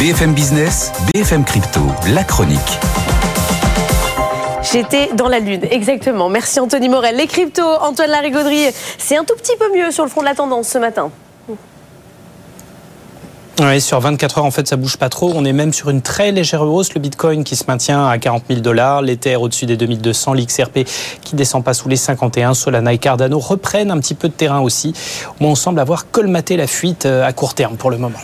BFM Business, BFM Crypto, la chronique. J'étais dans la lune, exactement. Merci Anthony Morel. Les cryptos, Antoine Larigauderie, c'est un tout petit peu mieux sur le front de la tendance ce matin. Oui, sur 24 heures, en fait, ça bouge pas trop. On est même sur une très légère hausse. Le Bitcoin qui se maintient à 40 000 dollars, l'Ether au-dessus des 2200, l'XRP qui descend pas sous les 51, Solana et Cardano reprennent un petit peu de terrain aussi. on semble avoir colmaté la fuite euh, à court terme pour le moment.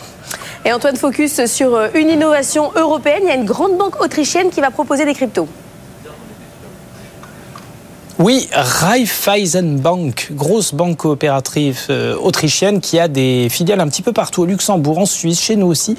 Et Antoine, focus sur euh, une innovation européenne. Il y a une grande banque autrichienne qui va proposer des cryptos. Oui, Raiffeisenbank, grosse banque coopérative euh, autrichienne qui a des filiales un petit peu partout au Luxembourg, en Suisse, chez nous aussi,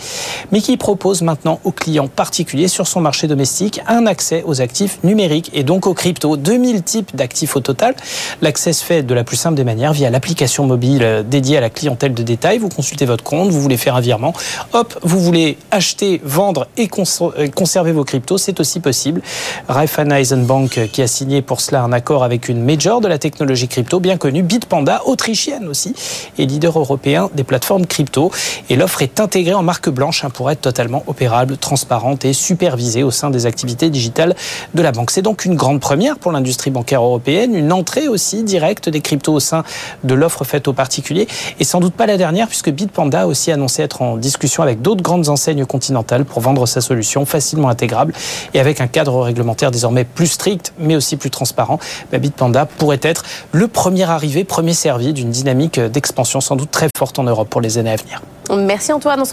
mais qui propose maintenant aux clients particuliers sur son marché domestique un accès aux actifs numériques et donc aux cryptos. 2000 types d'actifs au total. L'accès se fait de la plus simple des manières via l'application mobile euh, dédiée à la clientèle de détail. Vous consultez votre compte, vous voulez faire un virement, hop, vous voulez acheter, vendre et euh, conserver vos cryptos, c'est aussi possible. Raiffeisenbank qui a signé pour cela un accord avec une major de la technologie crypto bien connue, Bitpanda, autrichienne aussi, et leader européen des plateformes crypto. Et l'offre est intégrée en marque blanche hein, pour être totalement opérable, transparente et supervisée au sein des activités digitales de la banque. C'est donc une grande première pour l'industrie bancaire européenne, une entrée aussi directe des cryptos au sein de l'offre faite aux particuliers, et sans doute pas la dernière puisque Bitpanda a aussi annoncé être en discussion avec d'autres grandes enseignes continentales pour vendre sa solution facilement intégrable et avec un cadre réglementaire désormais plus strict mais aussi plus transparent. Bitpanda pourrait être le premier arrivé, premier servi d'une dynamique d'expansion sans doute très forte en Europe pour les années à venir. Merci Antoine.